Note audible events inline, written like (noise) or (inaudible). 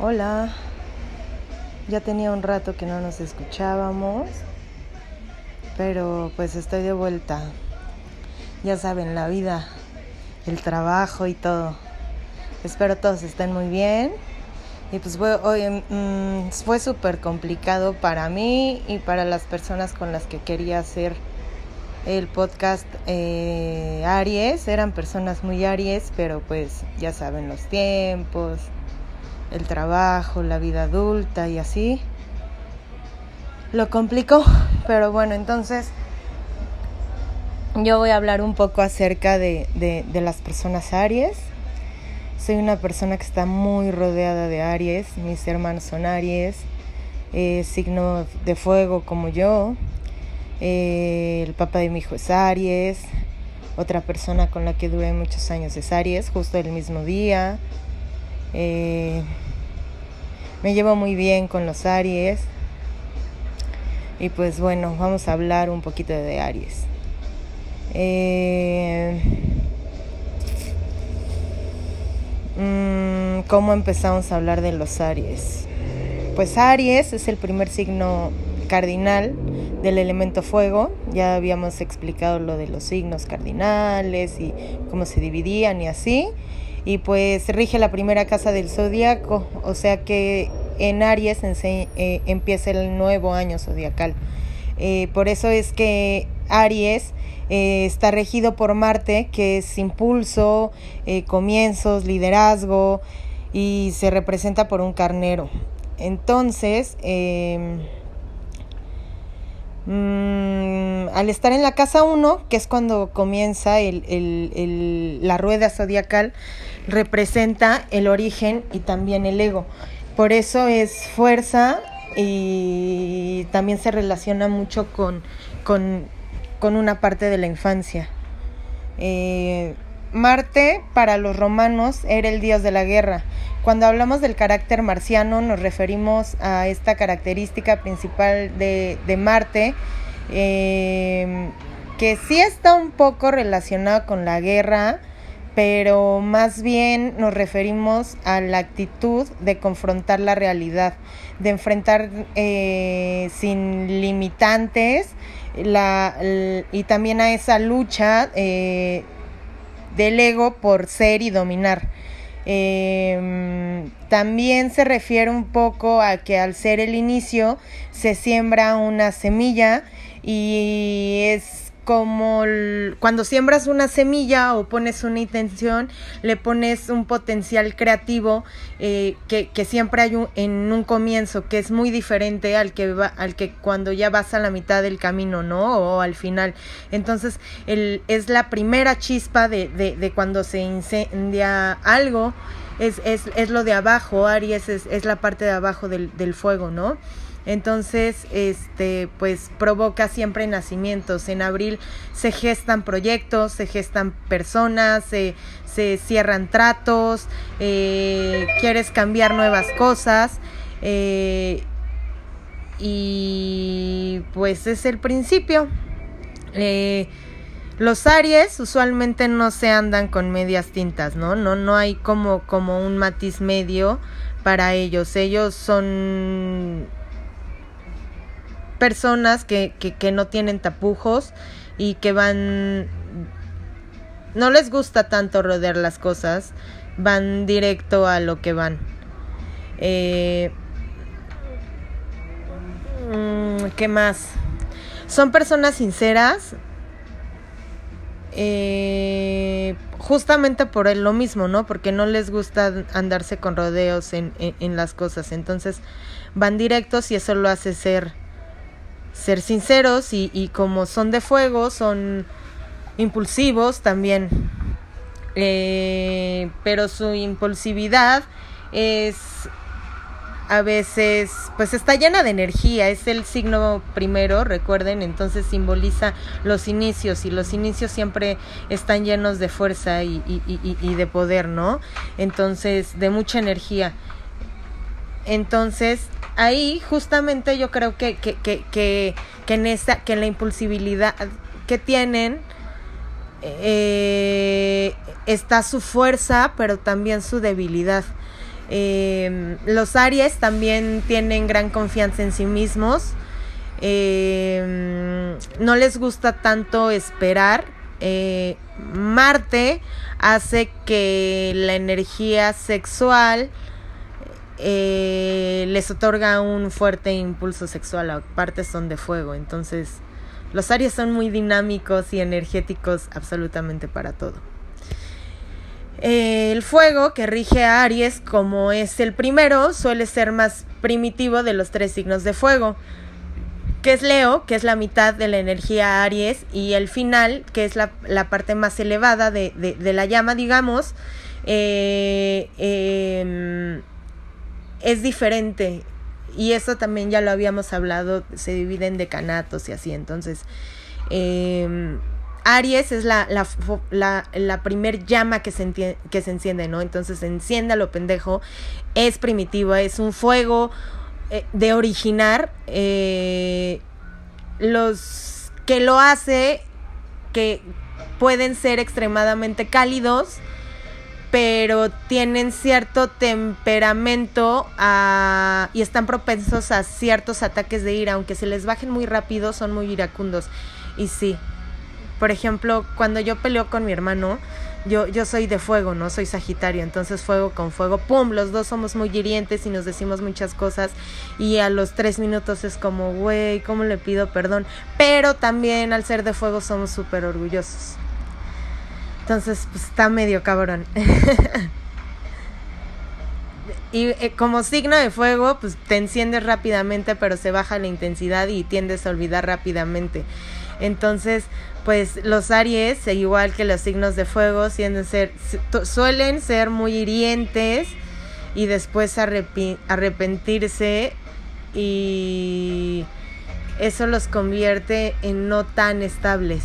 Hola, ya tenía un rato que no nos escuchábamos, pero pues estoy de vuelta. Ya saben, la vida, el trabajo y todo. Espero todos estén muy bien. Y pues hoy mm, fue súper complicado para mí y para las personas con las que quería hacer el podcast eh, Aries. Eran personas muy Aries, pero pues ya saben los tiempos el trabajo, la vida adulta y así. Lo complicó, pero bueno, entonces yo voy a hablar un poco acerca de, de, las personas Aries. Soy una persona que está muy rodeada de Aries, mis hermanos son Aries, eh, signo de fuego como yo, eh, el papá de mi hijo es Aries, otra persona con la que duré muchos años es Aries, justo el mismo día. Eh, me llevo muy bien con los Aries. Y pues bueno, vamos a hablar un poquito de Aries. Eh, mm, ¿Cómo empezamos a hablar de los Aries? Pues Aries es el primer signo cardinal del elemento fuego. Ya habíamos explicado lo de los signos cardinales y cómo se dividían y así y pues rige la primera casa del zodiaco, o sea que en Aries eh, empieza el nuevo año zodiacal. Eh, por eso es que Aries eh, está regido por Marte, que es impulso, comienzos, liderazgo y se representa por un carnero. Entonces, em, mm, al estar en la casa 1, que es cuando comienza la rueda zodiacal, representa el origen y también el ego. Por eso es fuerza y también se relaciona mucho con, una parte de la infancia. Eh, Marte para los romanos era el dios de la guerra. Cuando hablamos del carácter marciano nos referimos a esta característica principal de, Marte, eh, que sí está un poco relacionada con la guerra, pero más bien nos referimos a la actitud de confrontar la realidad, de enfrentar eh, sin limitantes y también a esa lucha eh, del ego por ser y dominar. Em, también se refiere un poco a que al ser el inicio se siembra una semilla y es como cuando siembras una semilla o pones una intención, le pones un potencial creativo eh, que, que, siempre hay un, en un comienzo, que es muy diferente al que, va, al que cuando ya vas a la mitad del camino, ¿no? O al final. Entonces, el, es la primera chispa de, de, de cuando se incendia algo, es, es, es, lo de abajo, Aries es, es la parte de abajo del, del fuego, ¿no? Entonces, este, pues provoca siempre nacimientos. En abril se gestan proyectos, se gestan personas, se, se cierran tratos, eh, quieres cambiar nuevas cosas. Eh, y pues es el principio. Eh, los Aries usualmente no se andan con medias tintas, ¿no? No, no hay como, como un matiz medio para ellos. Ellos son personas que, que, no tienen tapujos y que van no les gusta tanto rodear las cosas, van directo a lo que van. Eh, mm, ¿Qué más? Son personas sinceras, eh, justamente por lo mismo, ¿no? Porque no les gusta andarse con rodeos en, en las cosas, entonces van directos y eso lo hace ser ser sinceros y, y como son de fuego, son impulsivos también. Eh, pero su impulsividad es a veces pues está llena de energía, es el signo primero, recuerden, entonces simboliza los inicios y los inicios siempre están llenos de fuerza y, y, y, y de poder, ¿no? Entonces, de mucha energía. Entonces, ahí justamente yo creo que, que, que, que, en que en la impulsibilidad que tienen eh, está su fuerza, pero también su debilidad. Em, los Aries también tienen gran confianza en sí mismos. Em, no les gusta tanto esperar. Eh, Marte hace que la energía sexual eh, les otorga un fuerte impulso sexual. Aparte son de fuego. Entonces los Aries son muy dinámicos y energéticos absolutamente para todo. El fuego que rige a Aries, como es el primero, suele ser más primitivo de los tres signos de fuego, que es Leo, que es la mitad de la energía Aries, y el final, que es la, parte más elevada de, la llama, digamos, eh, em, es diferente. Y eso también ya lo habíamos hablado, se divide en decanatos y así, entonces... Eh, Aries es la, la, la, primer llama que se, que se enciende, ¿no? Entonces enciende a lo pendejo, es primitivo, es un fuego eh, de originar. Eh, los que lo hace, que pueden ser extremadamente cálidos, pero tienen cierto temperamento ah, y están propensos a ciertos ataques de ira, aunque se les bajen muy rápido, son muy iracundos. Y sí, por ejemplo, cuando yo peleo con mi hermano, yo, yo soy de fuego, ¿no? Soy Sagitario, entonces fuego con fuego, ¡pum! Los dos somos muy hirientes y nos decimos muchas cosas y a los tres minutos es como, güey, ¿cómo le pido perdón? Pero también al ser de fuego somos súper orgullosos. Entonces, pues está medio cabrón. (laughs) y eh, como signo de fuego, pues te enciendes rápidamente, pero se baja la intensidad y tiendes a olvidar rápidamente. Entonces, pues los Aries, igual que los signos de fuego, ser, suelen ser muy hirientes y después arrepentirse y eso los convierte en no tan estables.